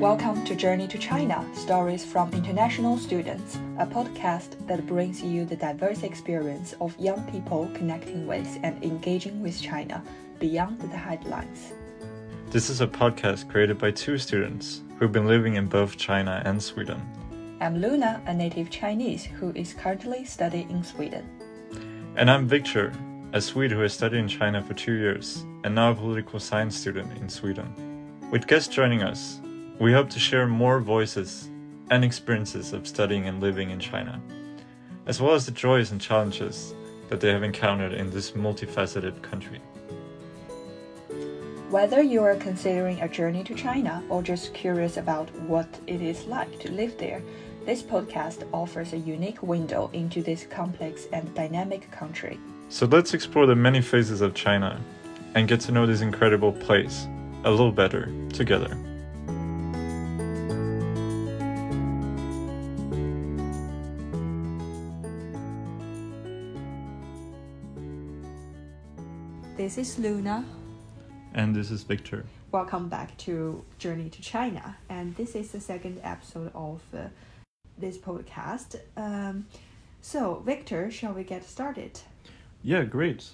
Welcome to Journey to China Stories from International Students, a podcast that brings you the diverse experience of young people connecting with and engaging with China beyond the headlines. This is a podcast created by two students who've been living in both China and Sweden. I'm Luna, a native Chinese who is currently studying in Sweden. And I'm Victor, a Swede who has studied in China for two years and now a political science student in Sweden. With guests joining us, we hope to share more voices and experiences of studying and living in China, as well as the joys and challenges that they have encountered in this multifaceted country. Whether you are considering a journey to China or just curious about what it is like to live there, this podcast offers a unique window into this complex and dynamic country. So let's explore the many phases of China and get to know this incredible place a little better together. This is Luna. And this is Victor. Welcome back to Journey to China. And this is the second episode of uh, this podcast. Um, so, Victor, shall we get started? Yeah, great.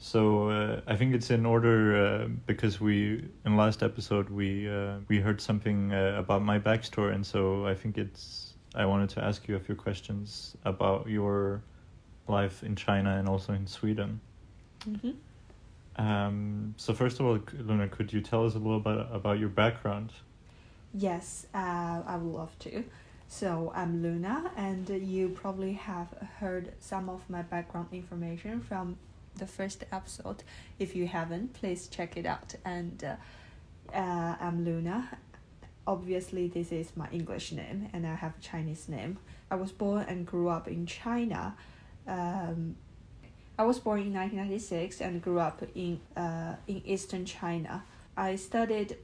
So uh, I think it's in order uh, because we in last episode we uh, we heard something uh, about my backstory, and so I think it's I wanted to ask you a few questions about your life in China and also in Sweden. Mm-hmm. Um, so first of all, Luna, could you tell us a little bit about your background? Yes, uh, I would love to. So I'm Luna, and you probably have heard some of my background information from the first episode. If you haven't, please check it out. And uh, uh, I'm Luna. Obviously, this is my English name, and I have a Chinese name. I was born and grew up in China. Um, I was born in 1996 and grew up in uh, in Eastern China. I studied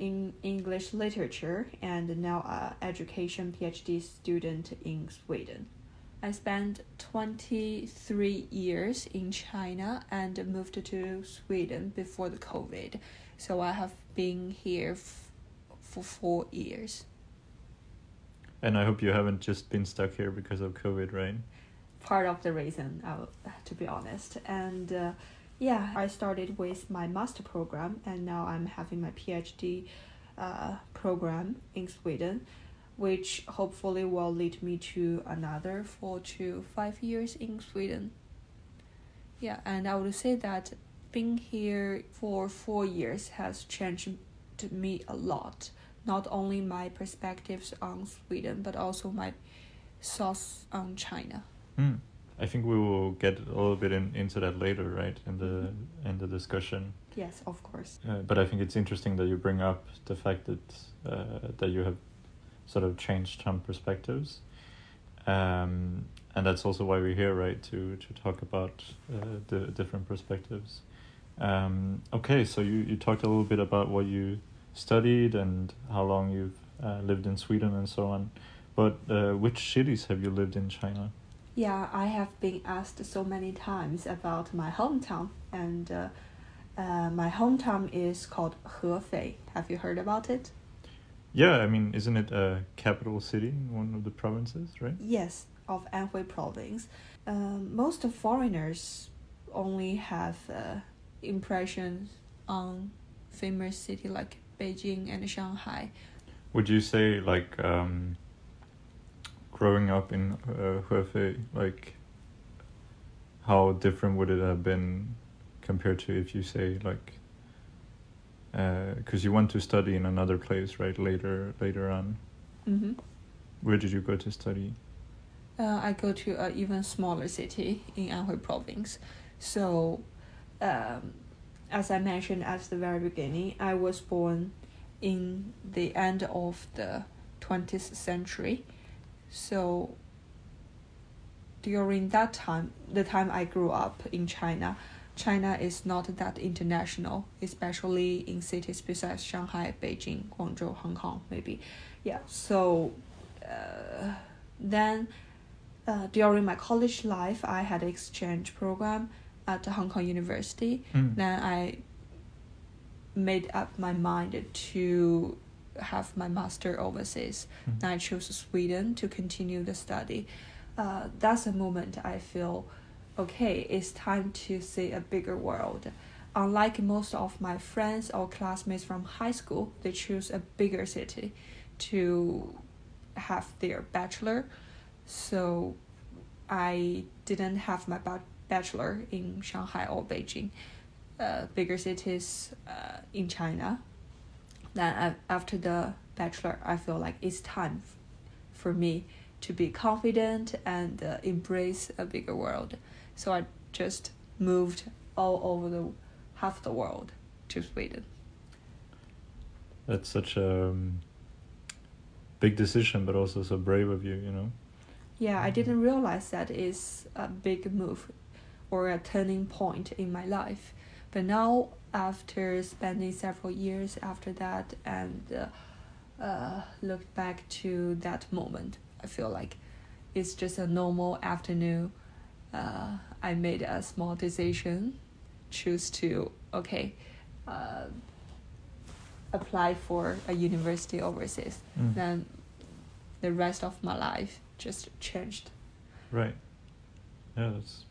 in English literature and now a education PhD student in Sweden. I spent 23 years in China and moved to Sweden before the COVID. So I have been here for 4 years. And I hope you haven't just been stuck here because of COVID, right? Part of the reason, uh, to be honest. And uh, yeah, I started with my master program, and now I'm having my PhD uh, program in Sweden, which hopefully will lead me to another four to five years in Sweden. Yeah, and I would say that being here for four years has changed me a lot. Not only my perspectives on Sweden, but also my thoughts on China. Mm. I think we will get a little bit in, into that later, right, in the in the discussion. Yes, of course. Uh, but I think it's interesting that you bring up the fact that uh, that you have sort of changed some perspectives, um, and that's also why we're here, right, to to talk about uh, the different perspectives. Um, okay, so you you talked a little bit about what you studied and how long you've uh, lived in Sweden and so on, but uh, which cities have you lived in China? Yeah, I have been asked so many times about my hometown, and uh, uh, my hometown is called Hefei. Have you heard about it? Yeah, I mean, isn't it a capital city in one of the provinces, right? Yes, of Anhui province. Um, most of foreigners only have uh, impressions on famous city like Beijing and Shanghai. Would you say like um, growing up in uh, Hefei, like how different would it have been compared to if you say like because uh, you want to study in another place right later later on. Mm-hmm. where did you go to study? Uh, i go to an even smaller city in anhui province. So um, as i mentioned at the very beginning i was born in the end of the 20th century so during that time, the time I grew up in China, China is not that international, especially in cities besides Shanghai, Beijing, Guangzhou, Hong Kong, maybe. Yeah, so uh, then uh, during my college life, I had an exchange program at Hong Kong University. Mm. Then I made up my mind to have my master overseas. Mhm. Then I chose Sweden to continue the study. Uh, that's a moment I feel, okay, it's time to see a bigger world. Unlike most of my friends or classmates from high school, they choose a bigger city to have their bachelor. So I didn't have my ba- bachelor in Shanghai or Beijing, uh, bigger cities uh, in China. Then after the bachelor, I feel like it's time for me to be confident and uh, embrace a bigger world. So I just moved all over the half the world to Sweden. That's such a um, big decision, but also so brave of you. You know. Yeah, I didn't realize that is a big move or a turning point in my life. But now, after spending several years after that and uh, uh, look back to that moment, I feel like it's just a normal afternoon. Uh, I made a small decision, choose to, okay, uh, apply for a university overseas. Mm. Then the rest of my life just changed. Right. Yeah, that's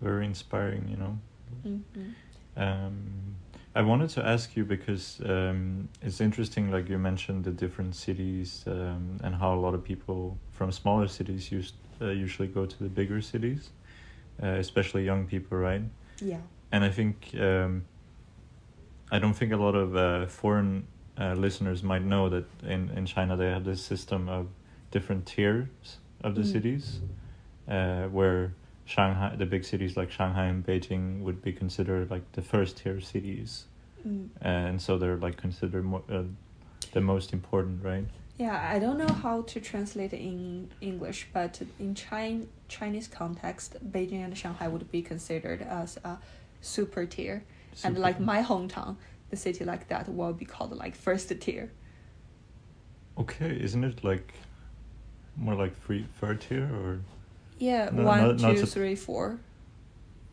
very inspiring. You know. Mm-hmm. Um, I wanted to ask you because um, it's interesting, like you mentioned, the different cities um, and how a lot of people from smaller cities used, uh, usually go to the bigger cities, uh, especially young people, right? Yeah. And I think um, I don't think a lot of uh, foreign uh, listeners might know that in, in China they have this system of different tiers of the Mm. cities, uh, where Shanghai, the big cities like Shanghai and Beijing would be considered like the first tier cities, Mm. and so they're like considered mo- uh, the most important, right? Yeah, I don't know how to translate it in English, but in Chin- Chinese context, Beijing and Shanghai would be considered as a super tier. and like my hometown, the city like that will be called like first tier. Okay, isn't it like more like three, third tier or? Yeah, No, one, not- not two, just- three, four.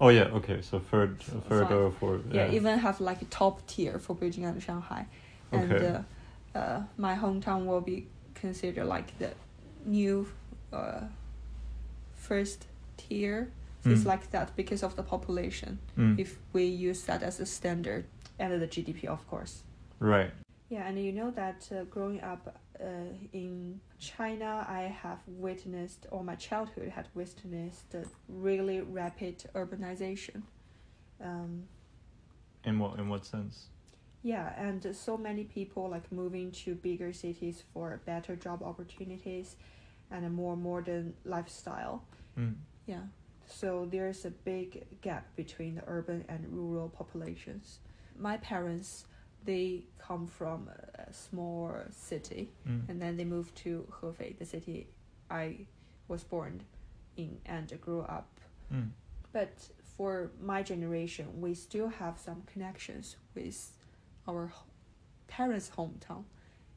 Oh yeah, okay, so third, third Five. or fourth. Yeah, even have like a top tier for Beijing and Shanghai. And Okay. uh, uh, my hometown will be considered like the new uh, first tier. So It's Mm. like that because of the population. Mm. If we use that as a standard and the GDP, of course. Right. Yeah, and you know that uh, growing up uh, in China, I have witnessed, or my childhood had witnessed, uh, really rapid urbanization. Um, In what in what sense? yeah, and so many people like moving to bigger cities for better job opportunities and a more modern lifestyle. Mm. Yeah, so there's a big gap between the urban and rural populations. My parents, they come from a small city Mm. and then they moved to Hefei, the city I was born in and grew up. Mm. But for my generation, we still have some connections with our parents' hometown,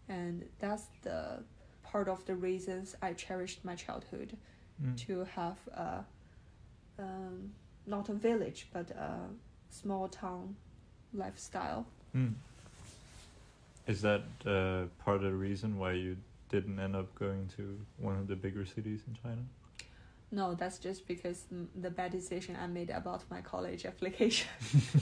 and that's the part of the reasons I cherished my childhood Mm. to have a um, not a village but a small town lifestyle. Mm. Is that uh, part of the reason why you didn't end up going to one of the bigger cities in China? No, that's just because the bad decision I made about my college application.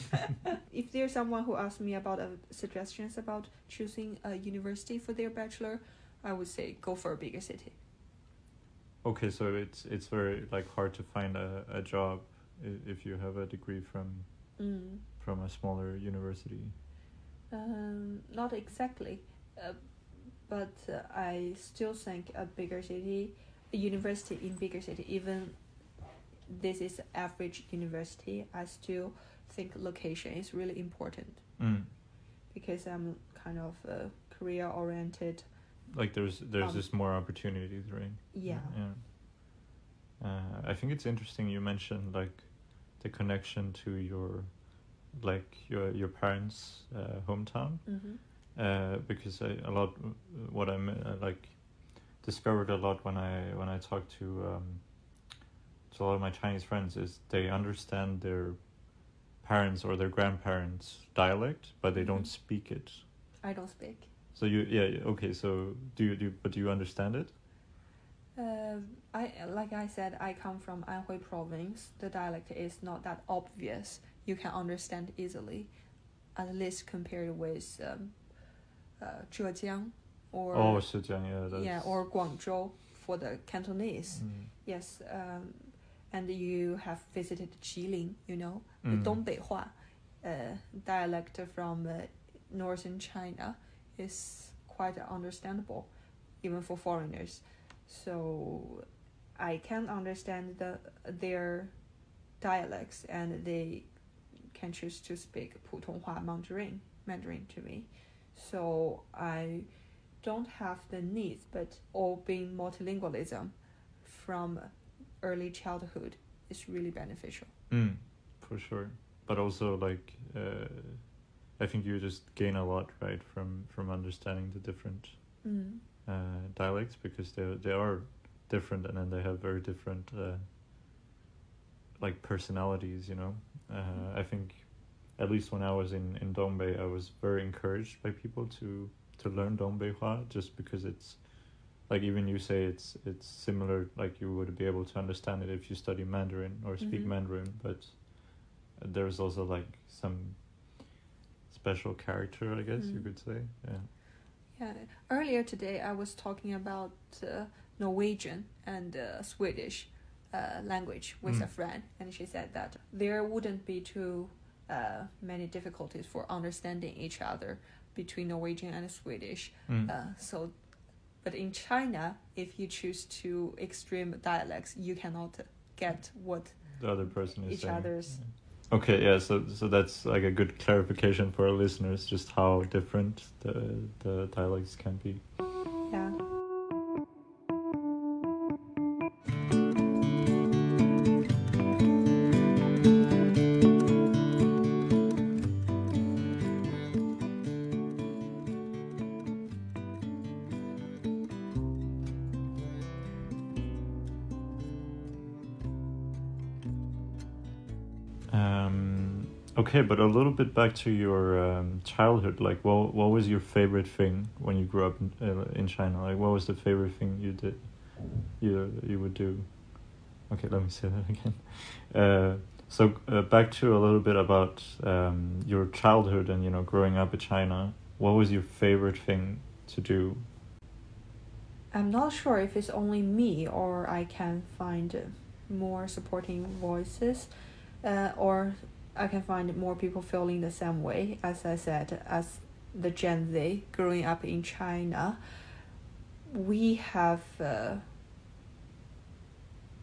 if there's someone who asks me about uh, suggestions about choosing a university for their bachelor, I would say go for a bigger city. Okay, so it's it's very like hard to find a, a job if you have a degree from Mm. from a smaller university. Um, not exactly, uh, but uh, I still think a bigger city, a university in bigger city, even this is average university, I still think location is really important Mm. because I'm kind of uh, career oriented. Like there's there's Um, just more opportunities, right? Yeah. Yeah. Uh, I think it's interesting you mentioned like the connection to your like your your parents' uh, hometown. Mm-hmm. uh, because I, a lot what I uh, like discovered a lot when I when I talk to um, to a lot of my Chinese friends is they understand their parents or their grandparents' dialect, but they don't Mhm. speak it. I don't speak. So you yeah yeah, okay. So do you do but do you understand it? Uh, I like I said, I come from Anhui province. The dialect is not that obvious. You can understand easily, at least compared with um, uh, Zhejiang or oh, Zhejiang, yeah. That's, yeah or Guangzhou for the Cantonese. Mm. Yes, um, and you have visited Jilin, you know, Mm. the Dongbei uh, dialect from uh, northern China is quite understandable, even for foreigners. So I can understand the their dialects, and they can choose to speak 普通话 Mandarin Mandarin to me. So I don't have the needs, but all being multilingualism from early childhood is really beneficial. Mm, for sure. But also like uh, I think you just gain a lot, right, from from understanding the different Mm. uh, dialects because they they are different and then they have very different uh, like personalities, you know. Uh, I think at least when I was in in Dongbei, I was very encouraged by people to to learn Dongbeihua just because it's like even you say it's it's similar like you would be able to understand it if you study Mandarin or speak Mhm. Mandarin, but there's also like some special character, I guess you Mm. could say. Yeah. Yeah. Earlier today, I was talking about uh, Norwegian and uh, Swedish uh, language with a Mm. friend, and she said that there wouldn't be too uh, many difficulties for understanding each other between Norwegian and Swedish. Mm. Uh, so, but in China, if you choose two extreme dialects, you cannot get what the other person is each saying. other's- Okay, yeah, so so that's like a good clarification for our listeners, just how different the the dialects can be. Okay, but a little bit back to your um, childhood. Like, what what was your favorite thing when you grew up in, uh, in China? Like, what was the favorite thing you did? You you would do. Okay, let me say that again. Uh, so uh, back to a little bit about um, your childhood and you know growing up in China. What was your favorite thing to do? I'm not sure if it's only me or I can find more supporting voices, uh, or I can find more people feeling the same way. As I said, as the Gen Z growing up in China, we have uh,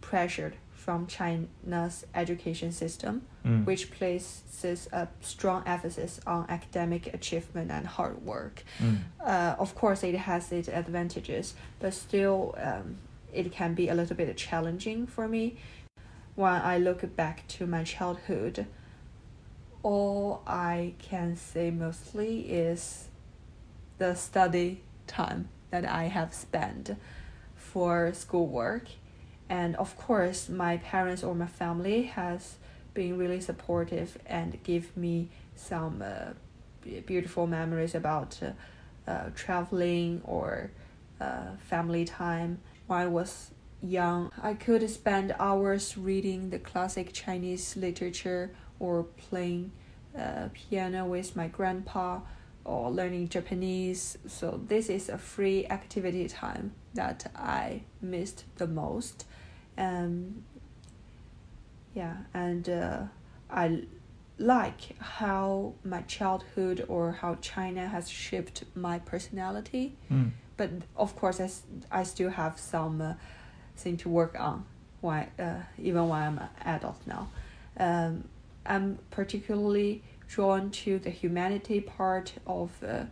pressured from China's education system Mm. which places a strong emphasis on academic achievement and hard work. Mm. Uh, of course, it has its advantages, but still, um, it can be a little bit challenging for me. When I look back to my childhood, all I can say mostly is the study time that I have spent for schoolwork. And of course, my parents or my family has been really supportive and give me some uh, beautiful memories about uh, uh, traveling or uh, family time. When I was young, I could spend hours reading the classic Chinese literature or playing uh, piano with my grandpa or learning Japanese. So this is a free activity time that I missed the most. Um, yeah, and uh, I like how my childhood or how China has shaped my personality. Mm. But of course, i still have some uh, thing to work on. Why, uh, even when I'm an adult now, um, I'm particularly drawn to the humanity part of uh,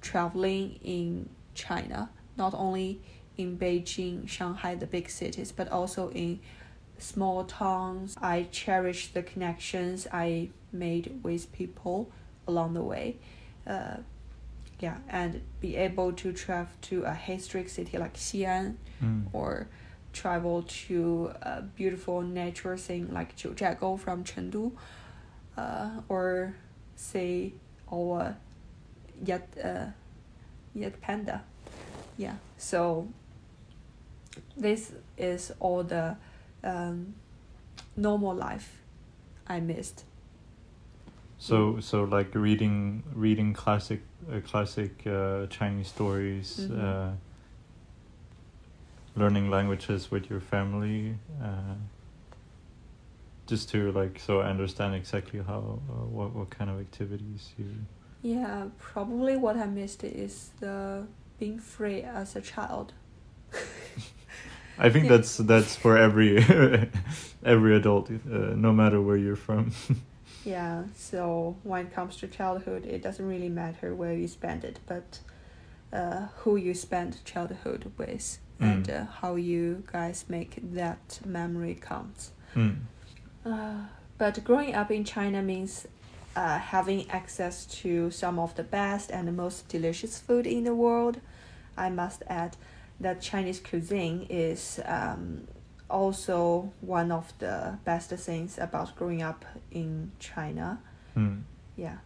traveling in China. Not only in Beijing, Shanghai, the big cities, but also in small towns. I cherish the connections I made with people along the way. Uh, yeah, and be able to travel to a historic city like Xi'an Mm. or travel to a beautiful nature thing like Jiuzhaigou from Chengdu, uh, or say our yet uh, yeah, panda. Yeah. So this is all the um, normal life I missed. So so like reading reading classic uh, classic uh, Chinese stories, Mhm. uh, learning languages with your family, uh, just to like so I understand exactly how uh, what what kind of activities you. Yeah, probably what I missed is the being free as a child. I think Yeah. that's that's for every every adult, uh, no matter where you're from. Yeah, so when it comes to childhood, it doesn't really matter where you spend it, but uh, who you spend childhood with and Mm. uh, how you guys make that memory count. Mm. Uh, but growing up in China means uh, having access to some of the best and the most delicious food in the world. I must add that Chinese cuisine is um, also one of the best things about growing up in China. Mm. Yeah.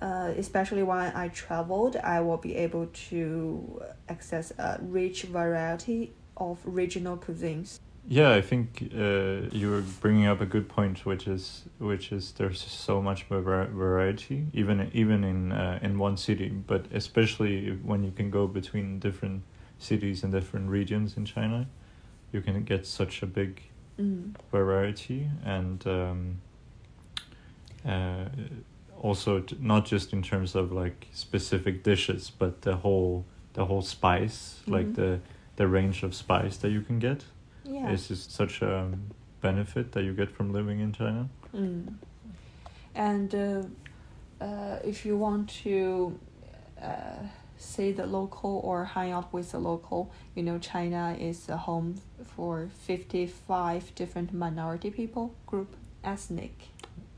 Uh, especially when I traveled, I will be able to access a rich variety of regional cuisines. Yeah, I think uh, you were bringing up a good point, which is which is there's so much var- variety, even even in uh, in one city, but especially when you can go between different cities and different regions in China, you can get such a big Mm. variety and um, uh, also t- not just in terms of like specific dishes, but the whole the whole spice, like Mhm. the the range of spice that you can get Yeah. is just such a benefit that you get from living in China. Mm. And uh, uh, if you want to uh, see the local or hang out with the local, you know, China is a home for 55 different minority people group, ethnic,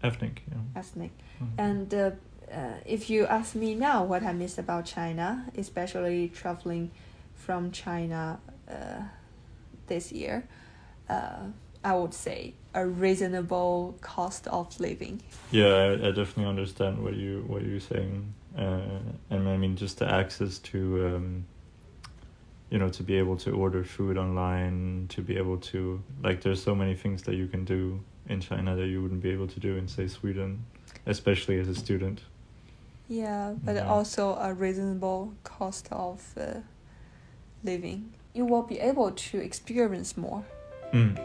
Ethnic, yeah. ethnic. Mhm. And uh, uh, if you ask me now what I miss about China, especially traveling from China uh, this year, uh, I would say a reasonable cost of living. Yeah, I, I definitely understand what you what you're saying, uh, and I mean just the access to, um, you know, to be able to order food online, to be able to like, there's so many things that you can do in China that you wouldn't be able to do in say Sweden, especially as a student. Yeah, but Yeah. also a reasonable cost of uh, living. You will be able to experience more. Mm.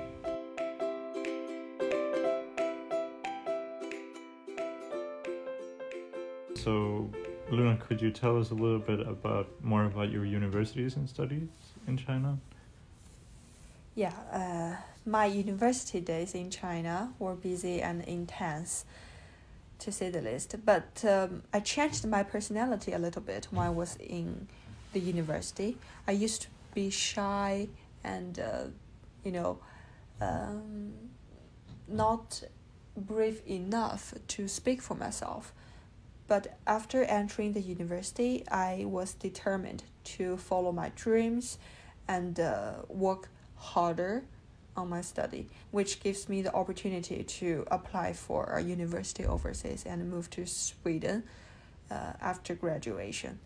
So, Luna, could you tell us a little bit about more about your universities and studies in China? Yeah, uh, my university days in China were busy and intense, to say the least. But um, I changed my personality a little bit when I was in the university. I used to be shy and, uh, you know, um, not brave enough to speak for myself. But after entering the university, I was determined to follow my dreams and uh, work harder on my study, which gives me the opportunity to apply for a university overseas and move to Sweden uh, after graduation.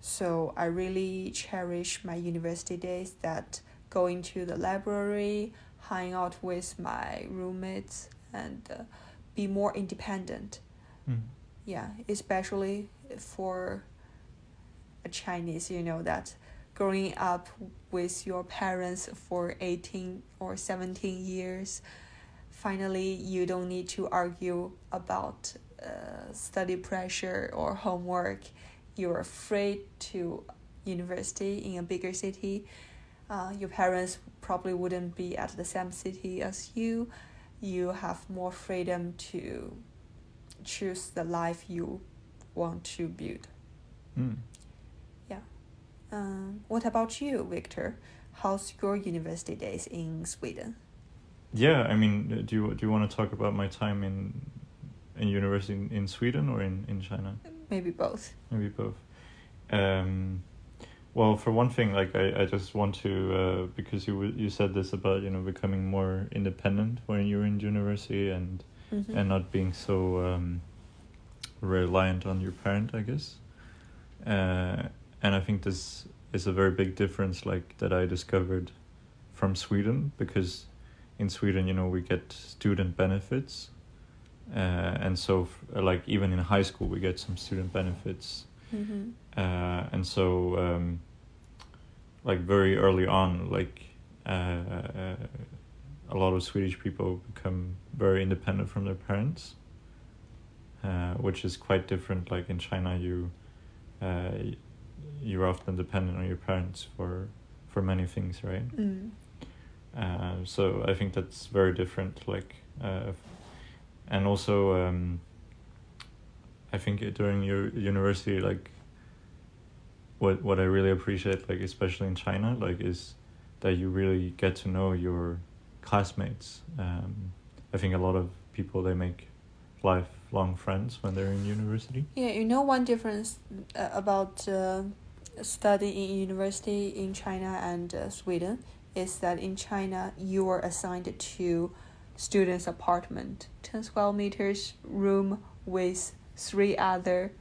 So I really cherish my university days that going to the library, hang out with my roommates, and uh, be more independent. Mm. Yeah, especially for a Chinese, you know, that growing up with your parents for 18 or 17 years, finally you don't need to argue about uh, study pressure or homework. You're afraid to university in a bigger city. Uh, your parents probably wouldn't be at the same city as you. You have more freedom to choose the life you want to build. Mm. Um, what about you, Victor? How's your university days in Sweden? Yeah, I mean, uh, do you do you want to talk about my time in in university in, in Sweden or in in China? Maybe both. Maybe both. Um, well, for one thing, like I, I just want to uh, because you you said this about you know becoming more independent when you're in university and Mhm. and not being so um, reliant on your parent, I guess. Uh, and I think this is a very big difference, like that I discovered from Sweden, because in Sweden, you know, we get student benefits, uh, and so f- like even in high school, we get some student benefits, Mm-hmm. uh, and so um, like very early on, like uh, a lot of Swedish people become very independent from their parents, uh, which is quite different. Like in China, you uh, you're often dependent on your parents for for many things, right? Mm. Uh, so I think that's very different. Like, uh, and also, um, I think during your university, like, what what I really appreciate, like especially in China, like, is that you really get to know your classmates. Um, I think a lot of people they make lifelong friends when they're in university. Yeah, you know one difference uh, about uh, studying in university in China and uh, Sweden is that in China you are assigned to students' apartment, ten square meters room with three other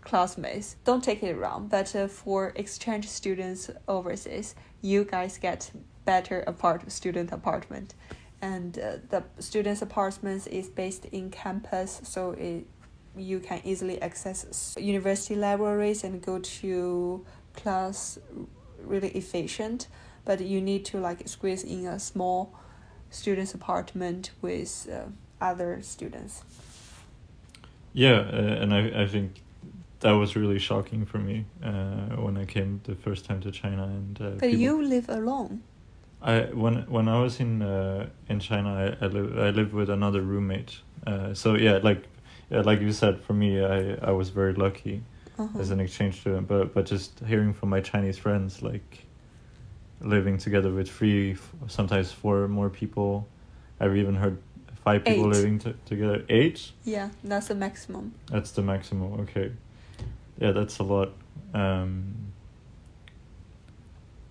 classmates. Don't take it wrong, but uh, for exchange students overseas, you guys get better apart student apartment, and uh, the students' apartments is based in campus, so it you can easily access university libraries and go to class really efficient. But you need to like squeeze in a small student's apartment with uh, other students Yeah, uh, and I I think that was really shocking for me uh, when I came the first time to China and. Uh, but people- you live alone I when when I was in uh, in China, I I, live, I lived with another roommate. Uh, so yeah, like yeah, like you said, for me, I I was very lucky uh-huh. as an exchange student. But but just hearing from my Chinese friends, like living together with three, sometimes four more people. I've even heard five people Eight. living t- together. Eight. yeah that's the maximum That's the maximum. Okay. Yeah, that's a lot. Um,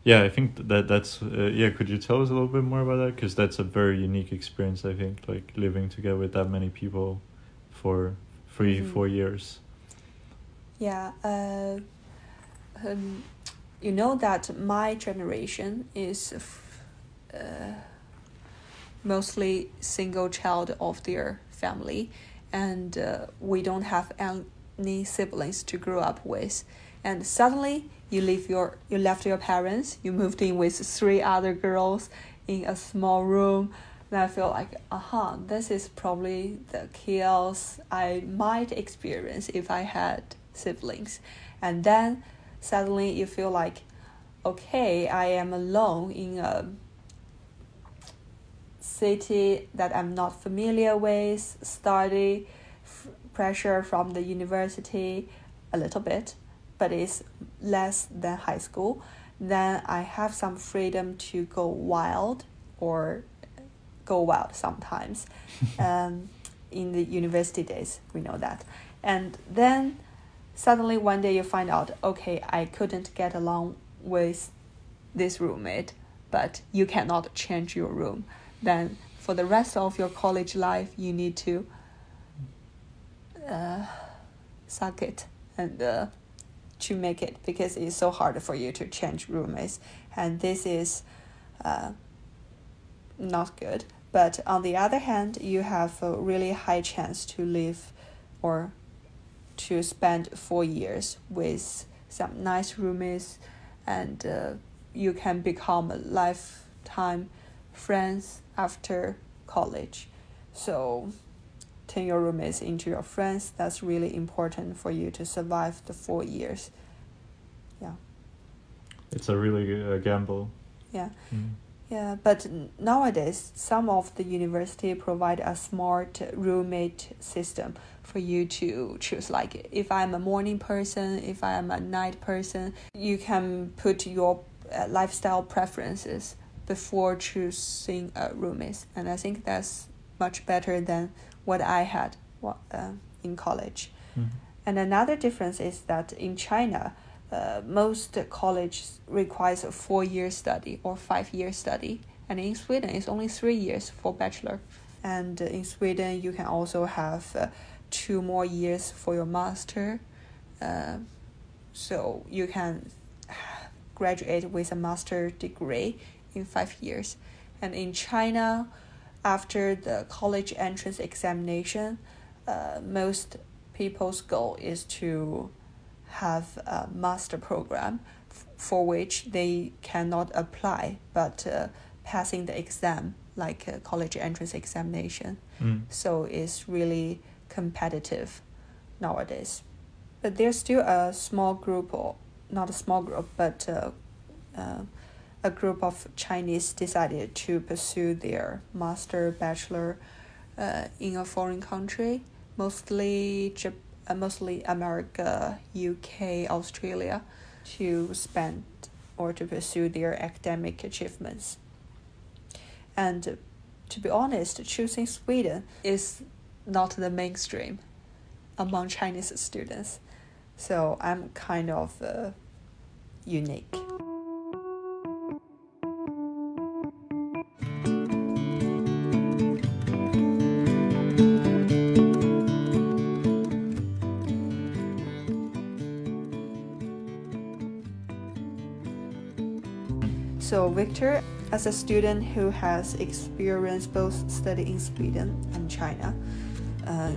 yeah, I think that that's uh, yeah. Could you tell us a little bit more about that? Because that's a very unique experience. I think like living together with that many people for 3 Mhm. four years. yeah uh, um, you know that my generation is uh, mostly single child of their family and uh, we don't have any siblings to grow up with. And suddenly you leave your you left your parents you moved in with three other girls in a small room and i feel like aha this is probably the chaos i might experience if i had siblings. And then suddenly you feel like okay i am alone in a city that i'm not familiar with study f- pressure from the university a little bit but it's less than high school then i have some freedom to go wild or go wild sometimes um, in the university days we know that. And then suddenly one day you find out okay i couldn't get along with this roommate but you cannot change your room. Then for the rest of your college life you need to uh, suck it and uh, to make it because it's so hard for you to change roommates. And this is uh, not good. But on the other hand you have a really high chance to live or to spend four years with some nice roommates and uh, you can become a lifetime friends after college. So turn your roommates into your friends that's really important for you to survive the four years. Yeah. It's a really uh, gamble. yeah. Mm. yeah, but nowadays some of the university provide a smart roommate system for you to choose. Like if I'm a morning person, if I am a night person, you can put your uh, lifestyle preferences before choosing a roommate, and I think that's much better than what I had uh, in college. Mhm. And another difference is that in China, uh, most colleges requires a four year study or five year study, and in Sweden it's only three years for bachelor. And in Sweden you can also have uh, two more years for your master. Uh, so you can graduate with a master degree in five years. And in China, after the college entrance examination, uh, most people's goal is to have a master program f- for which they cannot apply but uh, passing the exam like a college entrance examination Mm. so it's really competitive nowadays. But there's still a small group or not a small group but uh, uh, a group of chinese decided to pursue their master bachelor uh, in a foreign country mostly Jap- uh, mostly america uk australia to spend or to pursue their academic achievements. And to be honest, choosing Sweden is not the mainstream among Chinese students. So I'm kind of uh, unique. So, Victor, as a student who has experienced both study in Sweden and China, uh,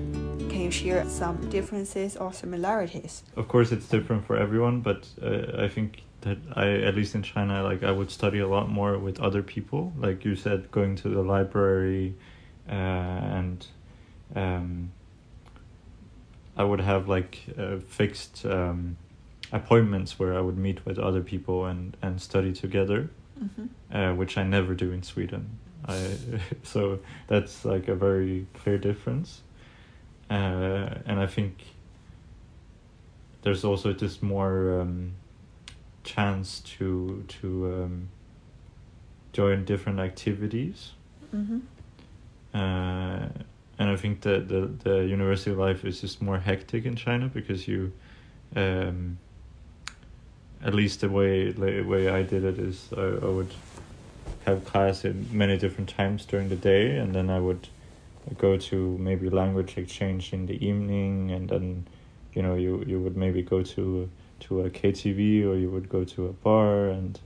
can you share some differences or similarities? Of course, it's different for everyone, but uh, I think that I, at least in China, like I would study a lot more with other people. Like you said, going to the library, uh, and um, I would have like uh, fixed um, appointments where I would meet with other people and and study together. Mm-hmm. uh, which I never do in Sweden. I so that's like a very clear difference, uh, and I think there's also just more um, chance to to um, join different activities, Mm-hmm. uh, and I think that the the university life is just more hectic in China because you. Um, at least the way the way I did it is I, I would have class at many different times during the day, and then I would go to maybe language exchange in the evening, and then you know you you would maybe go to to a KTV or you would go to a bar and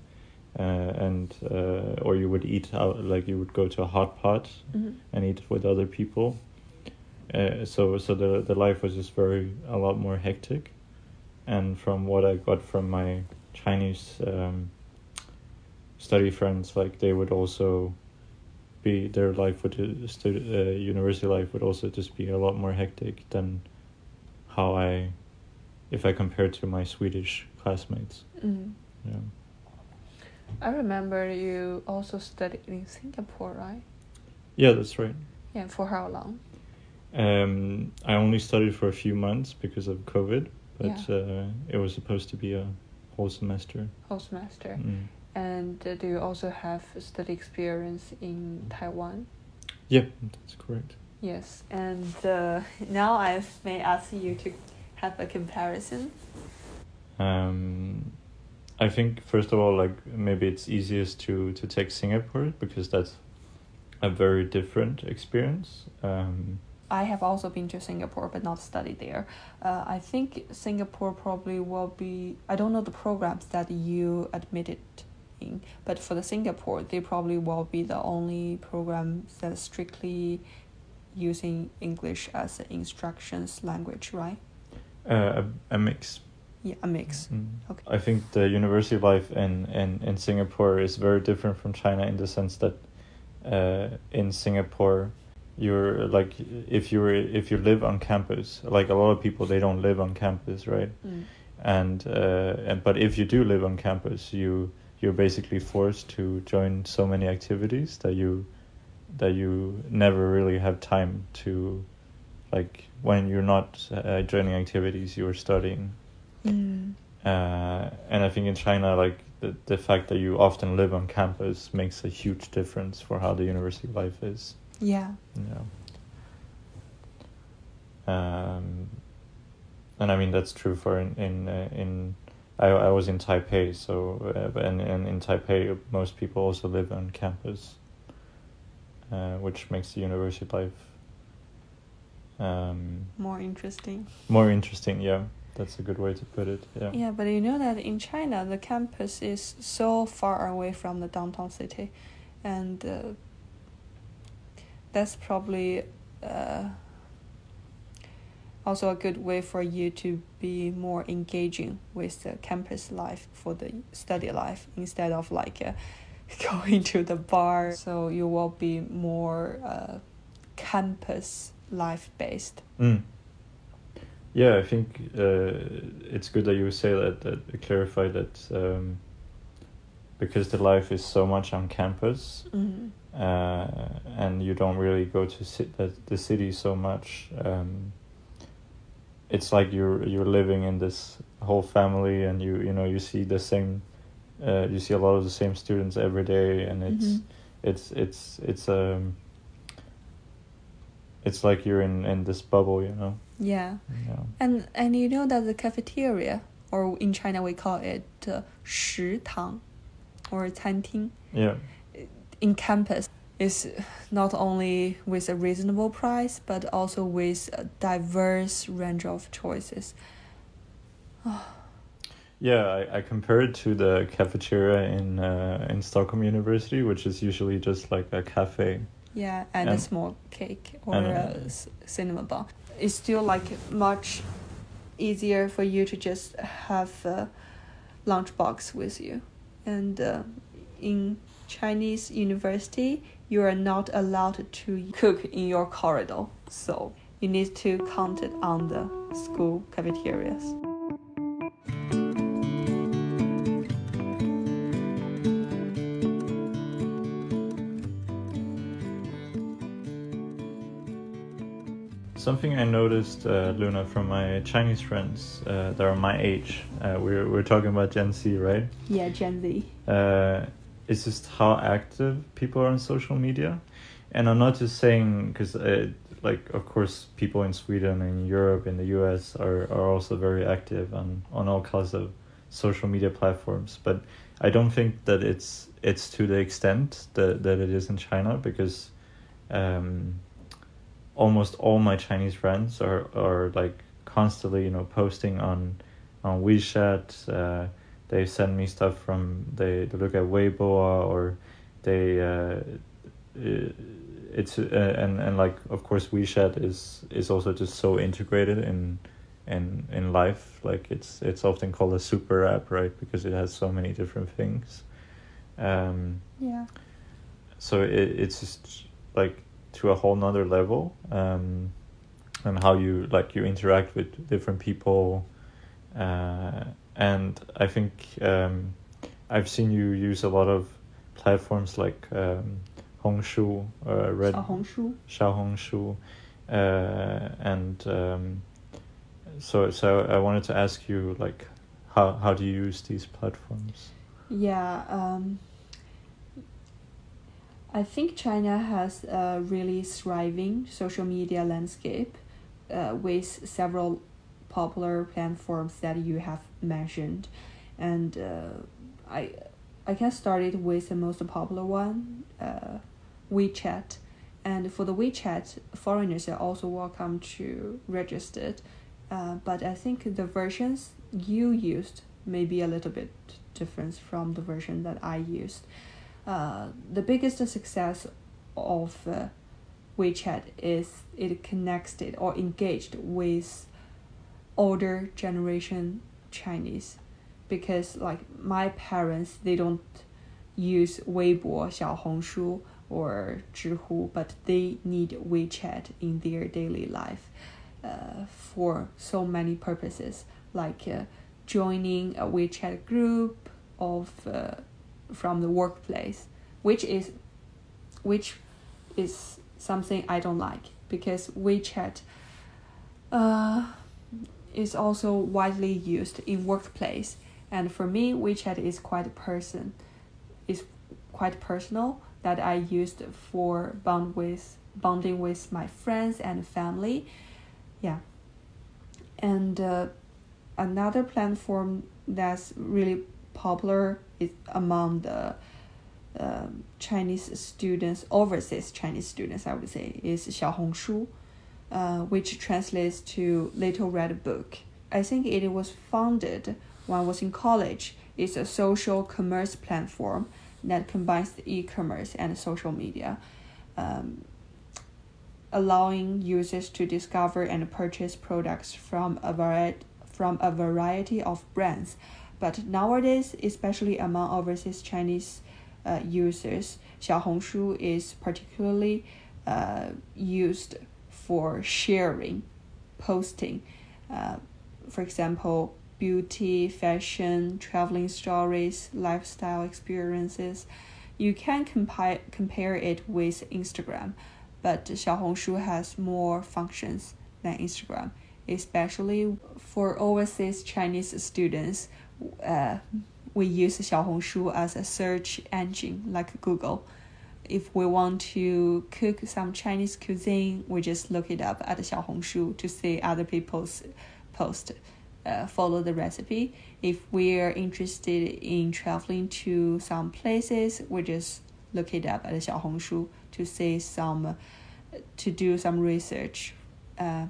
uh, and uh, or you would eat out like you would go to a hot pot Mm-hmm. and eat with other people. Uh, so so the the life was just very a lot more hectic, and from what I got from my Chinese um, study friends, like they would also be their life would uh, uh, university life would also just be a lot more hectic than how I, if I compare to my Swedish classmates. Mm. Yeah. I remember you also studied in Singapore, right? Yeah, that's right. Yeah, for how long? Um, I only studied for a few months because of COVID, but Yeah. uh, it was supposed to be a whole semester. Whole semester. Mm. And uh, do you also have study experience in Taiwan? Yeah, that's correct. Yes, and uh, now I may ask you to have a comparison. Um, I think first of all, like maybe it's easiest to to take Singapore because that's a very different experience. Um, I have also been to Singapore but not studied there. Uh, I think Singapore probably will be, I don't know the programs that you admitted in, but for the Singapore, they probably will be the only program that strictly using English as an instructions language, right? uh, a, a mix. Yeah, a mix. Mm. Okay. I think the university life in, in, in Singapore is very different from China in the sense that uh, in Singapore you're like if you're if you live on campus like a lot of people they don't live on campus right Mm. and uh, and but if you do live on campus you you're basically forced to join so many activities that you that you never really have time to like when you're not uh, joining activities you're studying Mm. uh, and I think in China, like the the fact that you often live on campus makes a huge difference for how the university life is. Yeah. Yeah. Um, and I mean that's true for in in uh, in. I I was in Taipei, so uh, and and in Taipei most people also live on campus, uh, which makes the university life um, More interesting. more interesting. Yeah. that's a good way to put it. Yeah. Yeah, but you know that in China, the campus is so far away from the downtown city, and uh, that's probably uh, also a good way for you to be more engaging with the campus life for the study life instead of like uh, going to the bar. So you will be more uh, campus life based. Mm. Yeah, I think uh, it's good that you say that, that clarify that um, because the life is so much on campus Mm-hmm. uh, and you don't really go to sit the, the city so much. Um, it's like you're you're living in this whole family, and you you know you see the same, uh, you see a lot of the same students every day, and it's Mhm. it's it's it's um. It's like you're in in this bubble, you know. Yeah. Yeah. And and you know that the cafeteria, or in China we call it uh, 食堂, or 餐厅, Yeah. in campus is not only with a reasonable price but also with a diverse range of choices. Yeah, I, I compare it to the cafeteria in uh, in Stockholm University, which is usually just like a cafe. Yeah, and, a small cake or and, a cinema bar. It's still like much easier for you to just have a lunchbox with you. And uh, in Chinese university, you are not allowed to cook in your corridor. So you need to count it on the school cafeterias. Something I noticed, uh, Luna, from my Chinese friends uh, that are my age, uh, we're, we're talking about Gen Z, right? Yeah, Gen Z. It's just how active people are on social media. And I'm not just saying, because, uh, like, of course, people in Sweden and Europe and the US are, are also very active on, on all kinds of social media platforms. But I don't think that it's it's to the extent that, that it is in China because um, almost all my Chinese friends are, are like constantly, you know, posting on on WeChat. Uh, they send me stuff from they, they look at Weibo or they uh, it's uh, and and like of course WeChat is is also just so integrated in in in life. Like it's it's often called a super app right? Because it has so many different things. Um Yeah. so it, it's just like to a whole nother level um and how you like you interact with different people uh and I think um, I've seen you use a lot of platforms like um, Hongshu, uh, Red, Xiaohongshu, Xiaohongshu, uh, and um, so so I wanted to ask you like how how do you use these platforms? Yeah, um, I think China has a really thriving social media landscape uh, with several popular platforms that you have mentioned. And uh, I, I can start it with the most popular one, uh, WeChat. And for the WeChat, foreigners are also welcome to register it. Uh, but I think the versions you used may be a little bit different from the version that I used. Uh, the biggest success of uh, WeChat is it connected or engaged with older generation Chinese because like my parents they don't use Weibo, Xiaohongshu or Zhihu, but they need WeChat in their daily life uh, for so many purposes like uh, joining a WeChat group of uh, from the workplace, which is which is something I don't like because WeChat uh is also widely used in workplace. And for me, WeChat is quite person, is quite personal that I used for bond with bonding with my friends and family. Yeah. And uh, another platform that's really popular is among the uh, Chinese students, overseas Chinese students, I would say, is Xiaohongshu uh, which translates to Little Red Book I think it was founded when I was in college. It's a social commerce platform that combines e-commerce and social media, um, allowing users to discover and purchase products from a variety from a variety of brands. But nowadays, especially among overseas Chinese uh, users, Xiaohongshu is particularly uh, used for sharing, posting, uh, for example, beauty, fashion, traveling stories, lifestyle experiences. You can compare compare it with Instagram, but Xiaohongshu has more functions than Instagram, especially for overseas Chinese students. Uh, we use Xiaohongshu as a search engine like Google if we want to cook some Chinese cuisine, we just look it up at Xiaohongshu to see other people's post, uh, follow the recipe. If we're interested in traveling to some places, we just look it up at Xiaohongshu to see some, to do some research. Uh,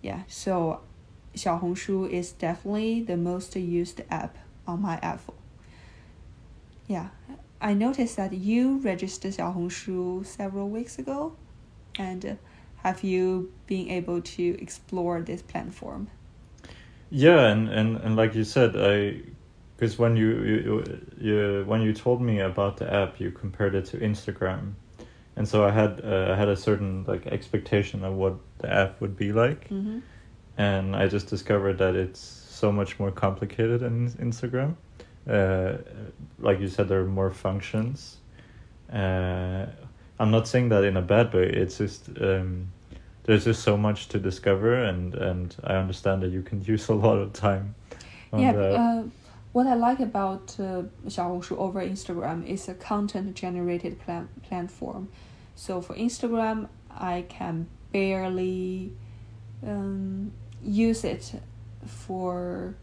yeah, so Xiaohongshu is definitely the most used app on my iPhone. Yeah, I noticed that you registered Xiaohongshu several weeks ago, and have you been able to explore this platform? Yeah, and, and, and like you said, I because when you, you you when you told me about the app, you compared it to Instagram, and so I had uh, I had a certain like expectation of what the app would be like, Mm-hmm. and I just discovered that it's so much more complicated than Instagram uh, like you said, there are more functions. Uh, I'm not saying that in a bad way. It's just um, there's just so much to discover, and and I understand that you can use a lot of time. Yeah. Uh, what I like about uh, Xiaohongshu over Instagram is a content generated plan- platform. So for Instagram, I can barely um, use it for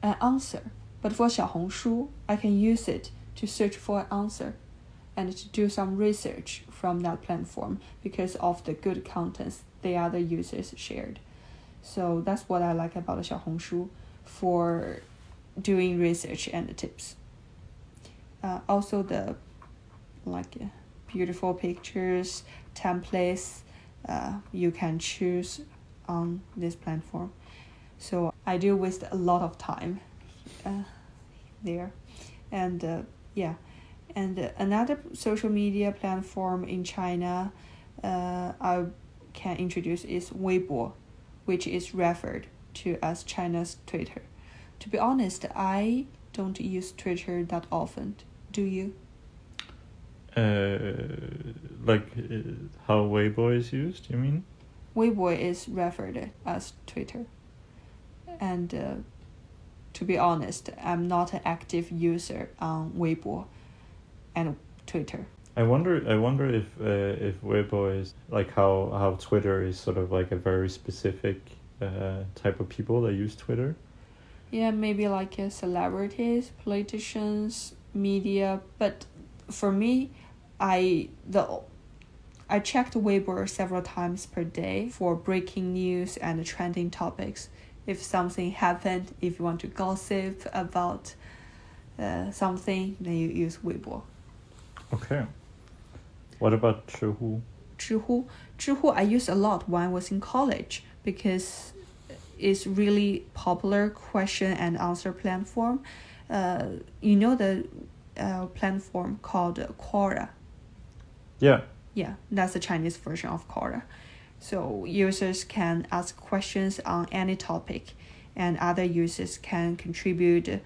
an answer but for Xiaohongshu, I can use it to search for an answer and to do some research from that platform because of the good contents the other users shared. So that's what I like about Xiaohongshu for doing research and tips. Uh, also the like uh, beautiful pictures, templates uh, you can choose on this platform. So I do waste a lot of time there, and uh, yeah, and uh, another social media platform in China, uh, I can introduce is Weibo, which is referred to as China's Twitter. To be honest, I don't use Twitter that often. Do you? Uh, like uh, how Weibo is used, you mean? Weibo is referred as Twitter, and uh, to be honest, I'm not an active user on Weibo and Twitter. I wonder. I wonder if uh, if Weibo is like how how Twitter is sort of like a very specific uh, type of people that use Twitter. Yeah, maybe like uh, celebrities, politicians, media. But for me, I the I checked Weibo several times per day for breaking news and trending topics if something happened, if you want to gossip about uh, something, then you use Weibo. Okay. What about Zhihu? Zhihu, Zhihu I used a lot when I was in college because it's really popular question and answer platform. Uh, you know the uh, platform called Quora. Yeah. Yeah, that's the Chinese version of Quora. So users can ask questions on any topic, and other users can contribute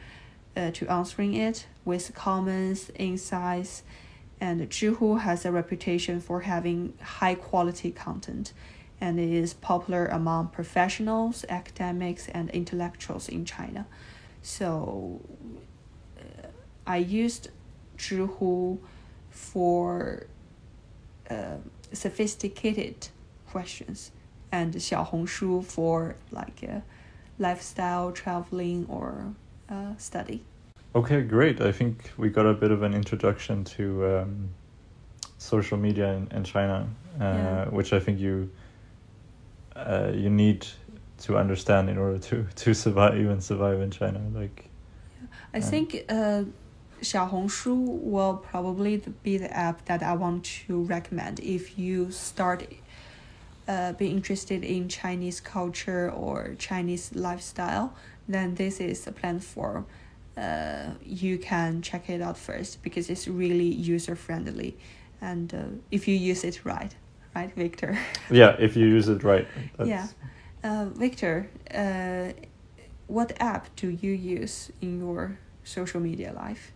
uh, to answering it with comments, insights, and Zhihu has a reputation for having high quality content and it is popular among professionals, academics, and intellectuals in China. So uh, I used Zhihu for uh, sophisticated questions and Xiaohongshu for like uh, lifestyle, traveling, or uh, study. Okay, great. I think we got a bit of an introduction to um, social media in, in China, uh, Yeah. which I think you uh, you need to understand in order to to survive even survive in China. Like I Yeah. think uh, Xiaohongshu will probably be the app that I want to recommend if you start uh, being interested in Chinese culture or Chinese lifestyle. Then this is a platform. Uh, you can check it out first because it's really user friendly, and uh, if you use it right, right, Victor. yeah, if you use it right. That's, Yeah. Uh, Victor, uh, what app do you use in your social media life?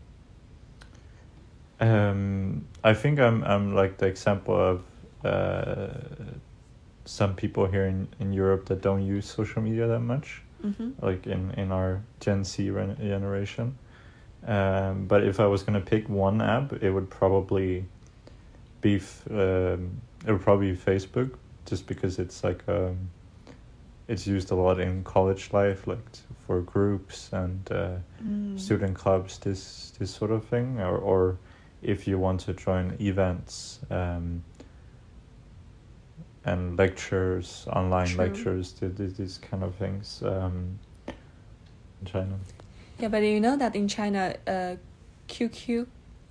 Um, I think I'm I'm like the example of uh, some people here in, in Europe that don't use social media that much, Mm-hmm. like in, in our Gen Z ren- generation. Um, but if I was gonna pick one app, it would probably be f- um, it would probably be Facebook, just because it's like um, it's used a lot in college life, like t- for groups and uh, Mm. student clubs, this this sort of thing, or or if you want to join events um, and lectures, online True. lectures, th- th- these kind of things um, in China. Yeah, but you know that in China, uh, QQ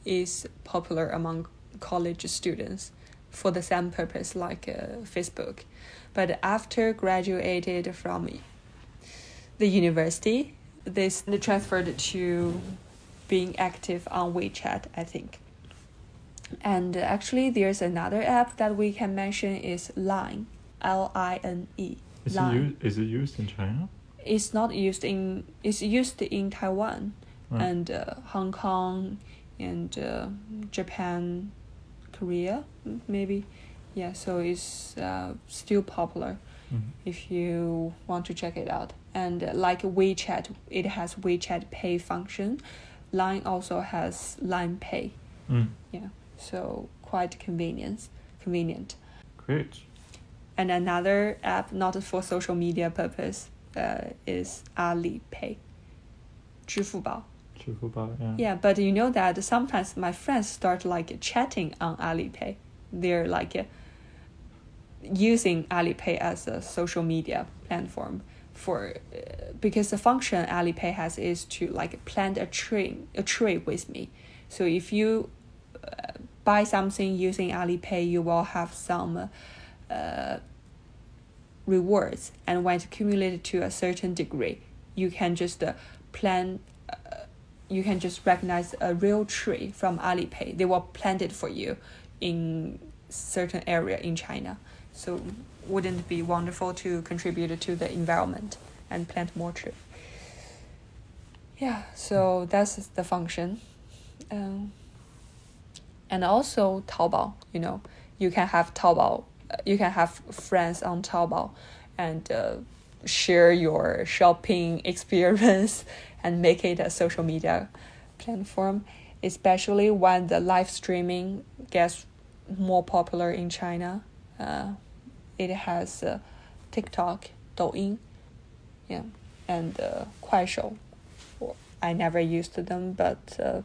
is popular among college students for the same purpose like uh, Facebook. But after graduated from the university, they transferred to being active on WeChat, I think. And actually, there's another app that we can mention is Line, L I N E. Is it, Line. u- is it used in China? It's not used in. It's used in Taiwan Right. and uh, Hong Kong and uh, Japan, Korea, mm, maybe. Yeah, so it's uh, still popular Mhm. if you want to check it out. And uh, like WeChat, it has WeChat Pay function. Line also has Line Pay. Mm. Yeah, so quite convenience, convenient. Great. And another app not for social media purpose uh, is Alipay. 支付宝. 支付宝, yeah. Yeah, but you know that sometimes my friends start like chatting on Alipay. They're like uh, using Alipay as a social media platform for uh, because the function Alipay has is to like plant a tree a tree with me. So if you uh, buy something using Alipay, you will have some uh, rewards, and when it's accumulated to a certain degree, you can just uh, plant you can just recognize a real tree from Alipay. They will plant it for you in certain area in China. So wouldn't it be wonderful to contribute to the environment and plant more tree? Yeah, so that's the function. Um, and also Taobao, you know, you can have Taobao, uh, you can have friends on Taobao and uh, share your shopping experience and make it a social media platform, especially when the live streaming gets more popular in China. Uh, it has uh, TikTok, Douyin, yeah, and uh, Kuaishou. I never used them, but uh,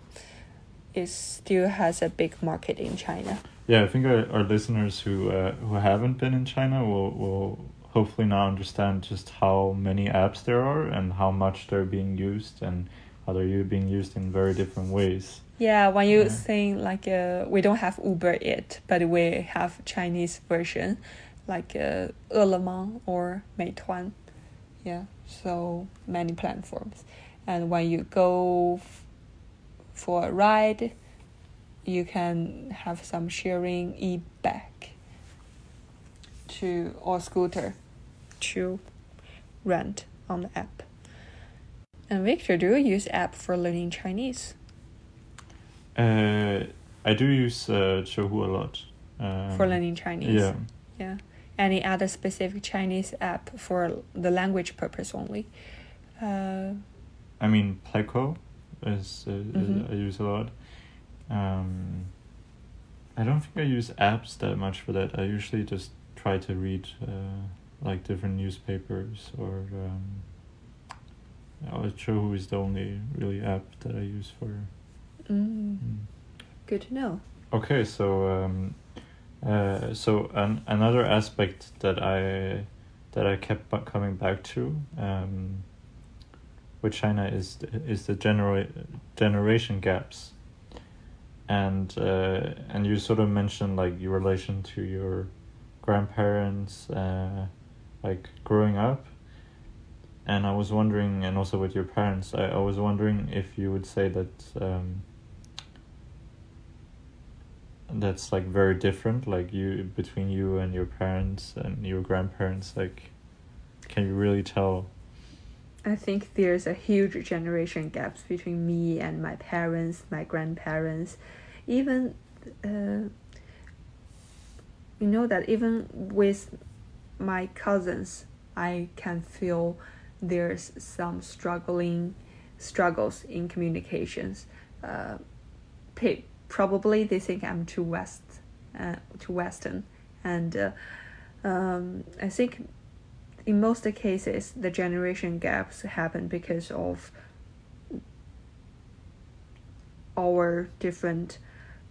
it still has a big market in China. Yeah, I think our, our listeners who uh, who haven't been in China will will hopefully now understand just how many apps there are and how much they're being used and how they're being used in very different ways. Yeah, when you yeah. think like uh, we don't have Uber yet, but we have Chinese version like uh, Ele.me or Meituan. Yeah, so many platforms. And when you go for a ride, you can have some sharing e-bike to or scooter to rent on the app. And Victor, do you use app for learning Chinese? Uh, I do use uh, Zhihu a lot. Um, for learning Chinese. Yeah. Yeah. Any other specific Chinese app for the language purpose only? Uh, I mean, Pleco is, uh, Mhm. I use a lot. Um, I don't think I use apps that much for that. I usually just try to read uh, like different newspapers or. Um, uh, Zhihu is the only really app that I use for. mm, Mm. good to know. Okay, so um, uh, so an, another aspect that I that I kept coming back to um, with China is is the genera- generation gaps, and uh, and you sort of mentioned like your relation to your grandparents, uh, like growing up, and I was wondering, and also with your parents, I, I was wondering if you would say that. Um, that's like very different like you between you and your parents and your grandparents like can you really tell I think there's a huge generation gaps between me and my parents, my grandparents, even uh, you know that even with my cousins, I can feel there's some struggling struggles in communications. Uh, probably they think I'm too west, uh, too western, and uh, um, I think in most cases the generation gaps happen because of our different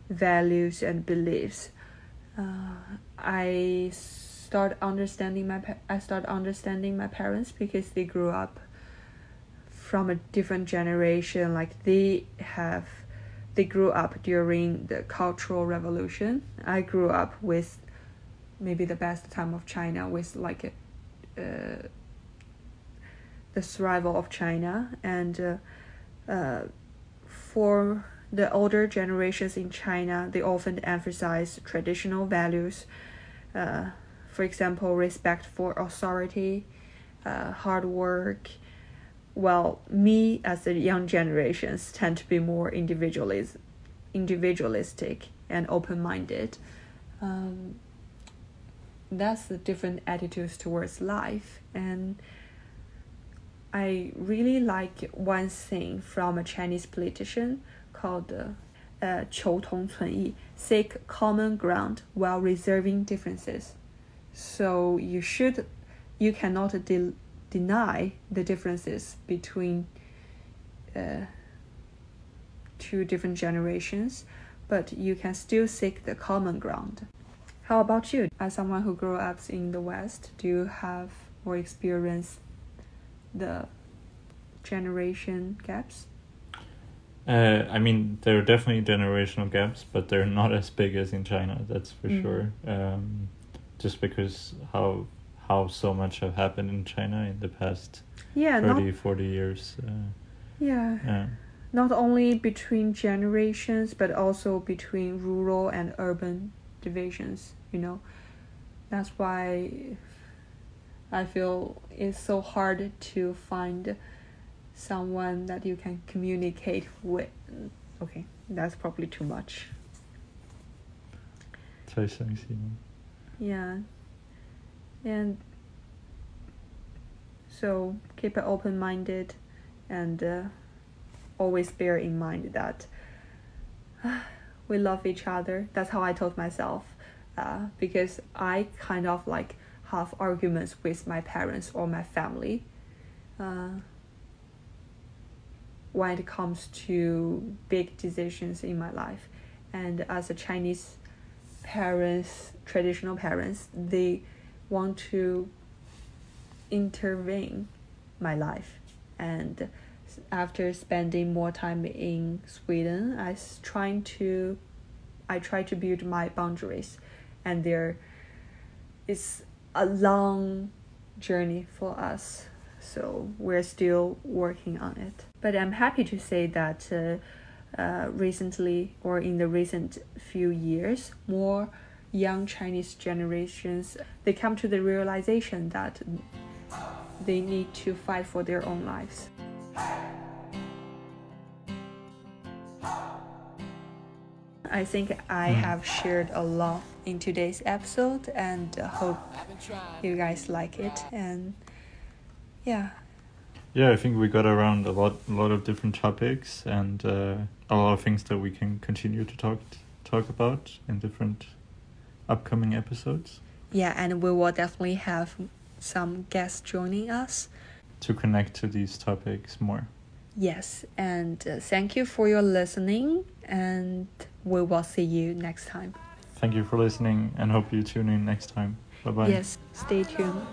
values and beliefs. Uh, I start understanding my I start understanding my parents because they grew up from a different generation. Like they have they grew up during the Cultural Revolution. I grew up with maybe the best time of China with like uh, the survival of China and uh, uh, for the older generations in China, they often emphasize traditional values. For example, respect for authority, hard work, well, me as the young generations tend to be more individualist, individualistic and open-minded. Um, that's the different attitudes towards life, and I really like one thing from a Chinese politician called uh, uh, 求同存异, seek common ground while reserving differences. So you should, you cannot de- deny the differences between uh, two different generations, but you can still seek the common ground. How about you? As someone who grew up in the West, do you have or experience the generation gaps? Uh, I mean, there are definitely generational gaps, but they're not as big as in China. That's for mm. sure. Um, just because how how so much have happened in China in the past yeah, 30, not, 40 years. Uh, yeah. yeah. Not only between generations, but also between rural and urban divisions, you know. That's why I feel it's so hard to find someone that you can communicate with. Okay, that's probably too much. Yeah and so keep it open minded and uh, always bear in mind that we love each other. That's how I told myself uh, because I kind of like have arguments with my parents or my family uh, when it comes to big decisions in my life. And as a Chinese parents, traditional parents, they want to intervene my life and after spending more time in Sweden I trying to I try to build my boundaries and there is a long journey for us so we're still working on it but I'm happy to say that uh, uh, recently or in the recent few years more young Chinese generations, they come to the realization that they need to fight for their own lives. I think I hmm. have shared a lot in today's episode and hope you guys like it and yeah. Yeah, I think we got around a lot, a lot of different topics and uh, a lot of things that we can continue to talk talk about in different upcoming episodes. Yeah, and we will definitely have some guests joining us to connect to these topics more. Yes, and uh, thank you for your listening, and we will see you next time. Thank you for listening and hope you tune in next time. Bye bye. Yes, stay tuned.